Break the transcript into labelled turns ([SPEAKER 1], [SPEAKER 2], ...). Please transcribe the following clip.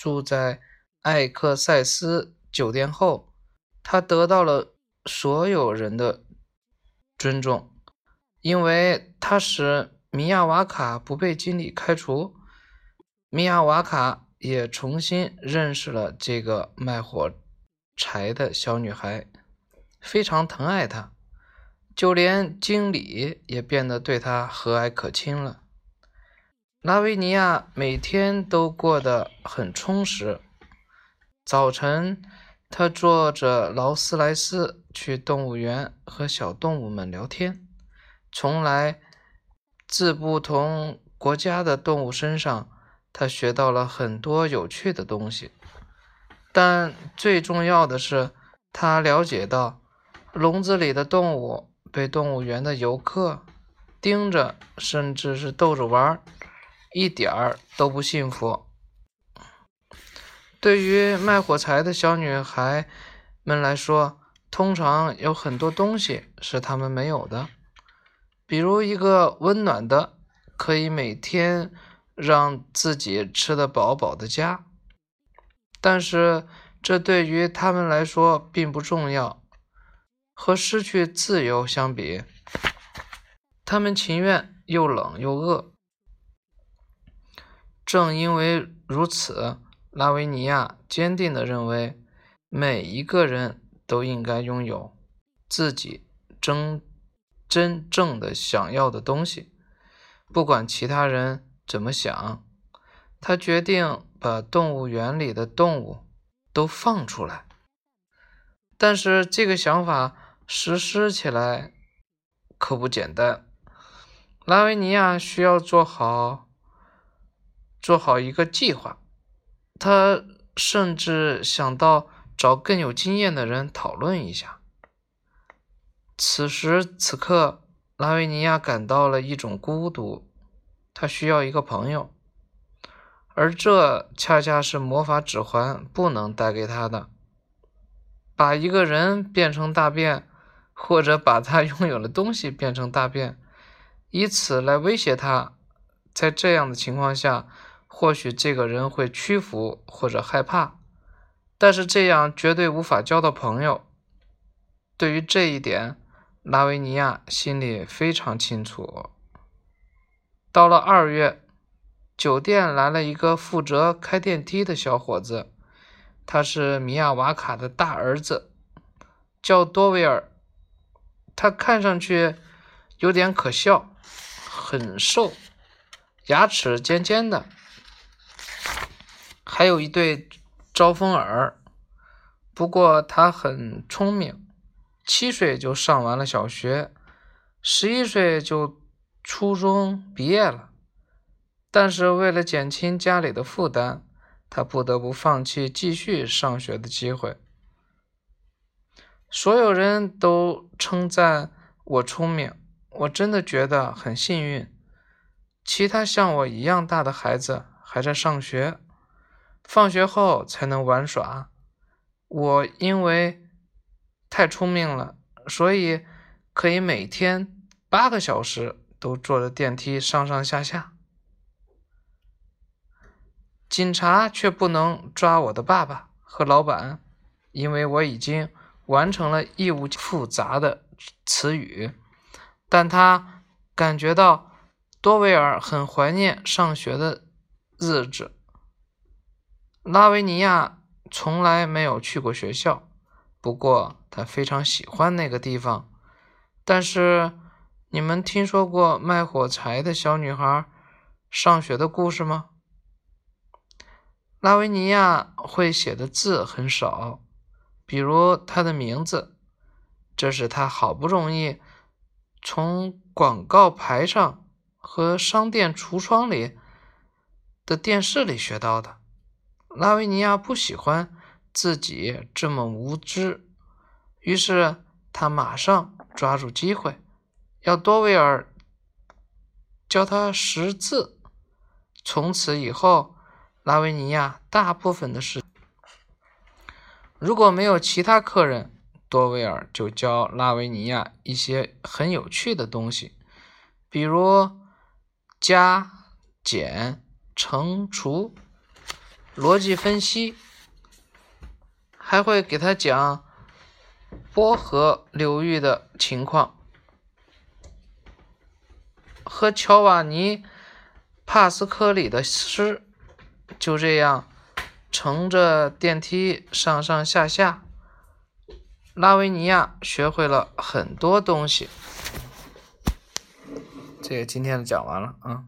[SPEAKER 1] 住在艾克塞斯酒店后，他得到了所有人的尊重，因为他使米亚瓦卡不被经理开除。米亚瓦卡也重新认识了这个卖火柴的小女孩，非常疼爱她，就连经理也变得对她和蔼可亲了。拉维尼亚每天都过得很充实。早晨，他坐着劳斯莱斯去动物园和小动物们聊天，从来自不同国家的动物身上。他学到了很多有趣的东西，但最重要的是，他了解到笼子里的动物被动物园的游客盯着，甚至是逗着玩儿，一点儿都不幸福。对于卖火柴的小女孩们来说，通常有很多东西是他们没有的，比如一个温暖的，可以每天。让自己吃得饱饱的家，但是这对于他们来说并不重要。和失去自由相比，他们情愿又冷又饿。正因为如此，拉维尼亚坚定地认为，每一个人都应该拥有自己真真正的想要的东西，不管其他人。怎么想？他决定把动物园里的动物都放出来。但是这个想法实施起来可不简单。拉维尼亚需要做好做好一个计划。他甚至想到找更有经验的人讨论一下。此时此刻，拉维尼亚感到了一种孤独。他需要一个朋友，而这恰恰是魔法指环不能带给他的。把一个人变成大便，或者把他 拥有的东西变成大便，以此来威胁他。在这样的情况下，或许这个人会屈服或者害怕，但是这样绝对无法交到朋友。对于这一点，拉维尼亚心里非常清楚。到了二月，酒店来了一个负责开电梯的小伙子，他是米亚瓦卡的大儿子，叫多维尔。他看上去有点可笑，很瘦，牙齿尖尖的，还有一对招风耳。不过他很聪明，七岁就上完了小学，十一岁就。初中毕业了，但是为了减轻家里的负担，他不得不放弃继续上学的机会。所有人都称赞我聪明，我真的觉得很幸运。其他像我一样大的孩子还在上学，放学后才能玩耍。我因为太聪明了，所以可以每天八个小时。都坐着电梯上上下下，警察却不能抓我的爸爸和老板，因为我已经完成了义务。复杂的词语，但他感觉到多维尔很怀念上学的日子。拉维尼亚从来没有去过学校，不过他非常喜欢那个地方，但是。你们听说过卖火柴的小女孩上学的故事吗？拉维尼亚会写的字很少，比如她的名字，这是她好不容易从广告牌上和商店橱窗里的电视里学到的。拉维尼亚不喜欢自己这么无知，于是他马上抓住机会。要多维尔教他识字。从此以后，拉维尼亚大部分的事，如果没有其他客人，多维尔就教拉维尼亚一些很有趣的东西，比如加、减、乘、除。逻辑分析，还会给他讲波河流域的情况。和乔瓦尼·帕斯科里的诗就这样乘着电梯上上下下，拉维尼亚学会了很多东西。这个今天的讲完了啊。